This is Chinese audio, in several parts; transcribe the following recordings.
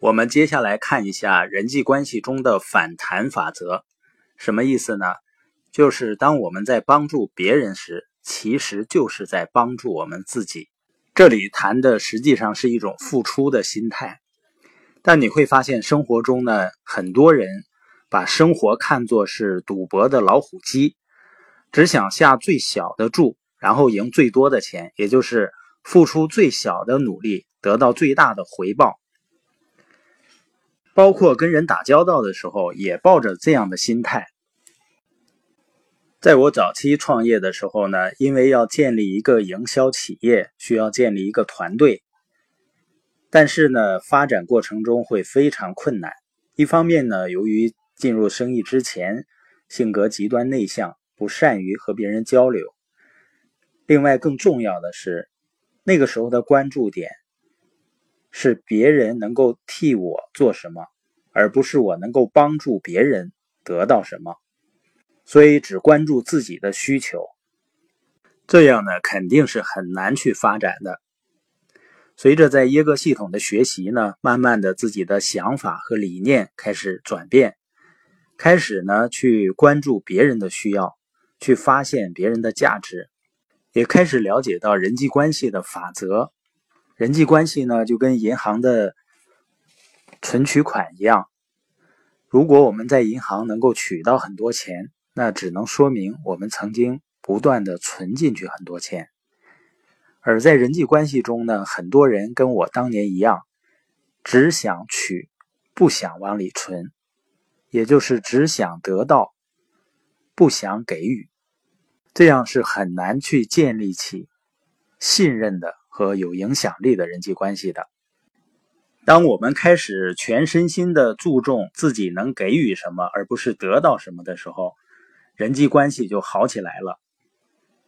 我们接下来看一下人际关系中的反弹法则，什么意思呢？就是当我们在帮助别人时，其实就是在帮助我们自己。这里谈的实际上是一种付出的心态。但你会发现，生活中呢，很多人把生活看作是赌博的老虎机，只想下最小的注，然后赢最多的钱，也就是付出最小的努力，得到最大的回报。包括跟人打交道的时候，也抱着这样的心态。在我早期创业的时候呢，因为要建立一个营销企业，需要建立一个团队，但是呢，发展过程中会非常困难。一方面呢，由于进入生意之前，性格极端内向，不善于和别人交流；另外，更重要的是，那个时候的关注点。是别人能够替我做什么，而不是我能够帮助别人得到什么。所以只关注自己的需求，这样呢肯定是很难去发展的。随着在耶格系统的学习呢，慢慢的自己的想法和理念开始转变，开始呢去关注别人的需要，去发现别人的价值，也开始了解到人际关系的法则。人际关系呢，就跟银行的存取款一样。如果我们在银行能够取到很多钱，那只能说明我们曾经不断的存进去很多钱。而在人际关系中呢，很多人跟我当年一样，只想取，不想往里存，也就是只想得到，不想给予，这样是很难去建立起信任的。和有影响力的人际关系的。当我们开始全身心的注重自己能给予什么，而不是得到什么的时候，人际关系就好起来了，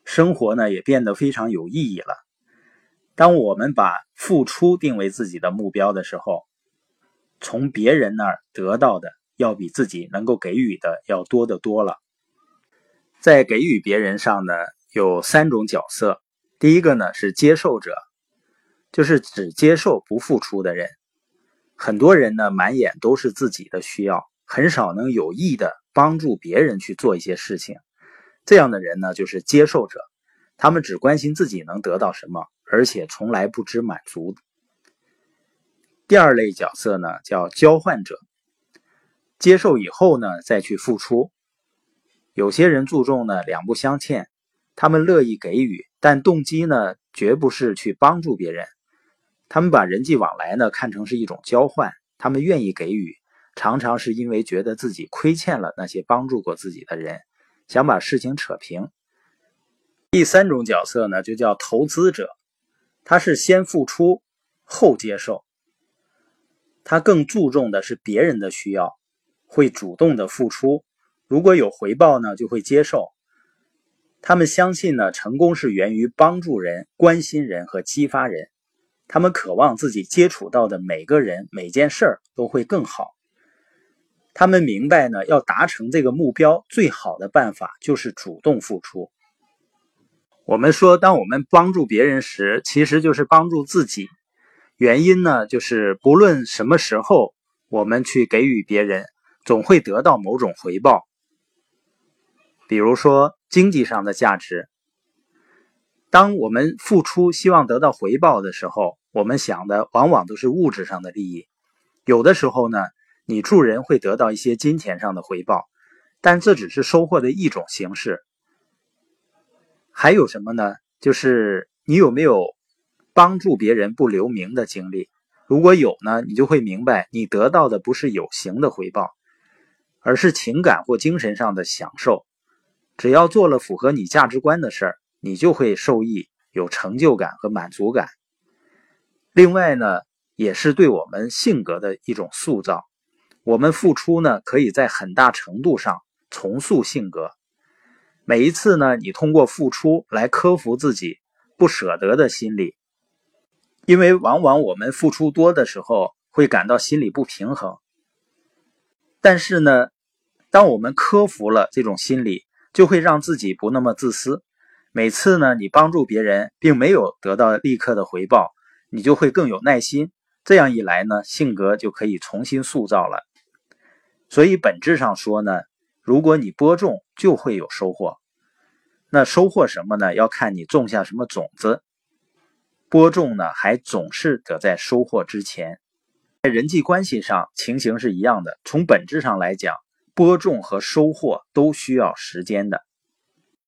生活呢也变得非常有意义了。当我们把付出定为自己的目标的时候，从别人那儿得到的要比自己能够给予的要多得多了。在给予别人上呢，有三种角色。第一个呢是接受者，就是只接受不付出的人。很多人呢满眼都是自己的需要，很少能有意的帮助别人去做一些事情。这样的人呢就是接受者，他们只关心自己能得到什么，而且从来不知满足。第二类角色呢叫交换者，接受以后呢再去付出。有些人注重呢两不相欠。他们乐意给予，但动机呢，绝不是去帮助别人。他们把人际往来呢看成是一种交换，他们愿意给予，常常是因为觉得自己亏欠了那些帮助过自己的人，想把事情扯平。第三种角色呢，就叫投资者，他是先付出后接受，他更注重的是别人的需要，会主动的付出，如果有回报呢，就会接受。他们相信呢，成功是源于帮助人、关心人和激发人。他们渴望自己接触到的每个人、每件事儿都会更好。他们明白呢，要达成这个目标，最好的办法就是主动付出。我们说，当我们帮助别人时，其实就是帮助自己。原因呢，就是不论什么时候，我们去给予别人，总会得到某种回报。比如说。经济上的价值，当我们付出希望得到回报的时候，我们想的往往都是物质上的利益。有的时候呢，你助人会得到一些金钱上的回报，但这只是收获的一种形式。还有什么呢？就是你有没有帮助别人不留名的经历？如果有呢，你就会明白，你得到的不是有形的回报，而是情感或精神上的享受。只要做了符合你价值观的事儿，你就会受益，有成就感和满足感。另外呢，也是对我们性格的一种塑造。我们付出呢，可以在很大程度上重塑性格。每一次呢，你通过付出来克服自己不舍得的心理，因为往往我们付出多的时候会感到心理不平衡。但是呢，当我们克服了这种心理，就会让自己不那么自私。每次呢，你帮助别人，并没有得到立刻的回报，你就会更有耐心，这样一来呢，性格就可以重新塑造了。所以本质上说呢，如果你播种，就会有收获。那收获什么呢？要看你种下什么种子。播种呢，还总是得在收获之前。在人际关系上，情形是一样的。从本质上来讲，播种和收获都需要时间的。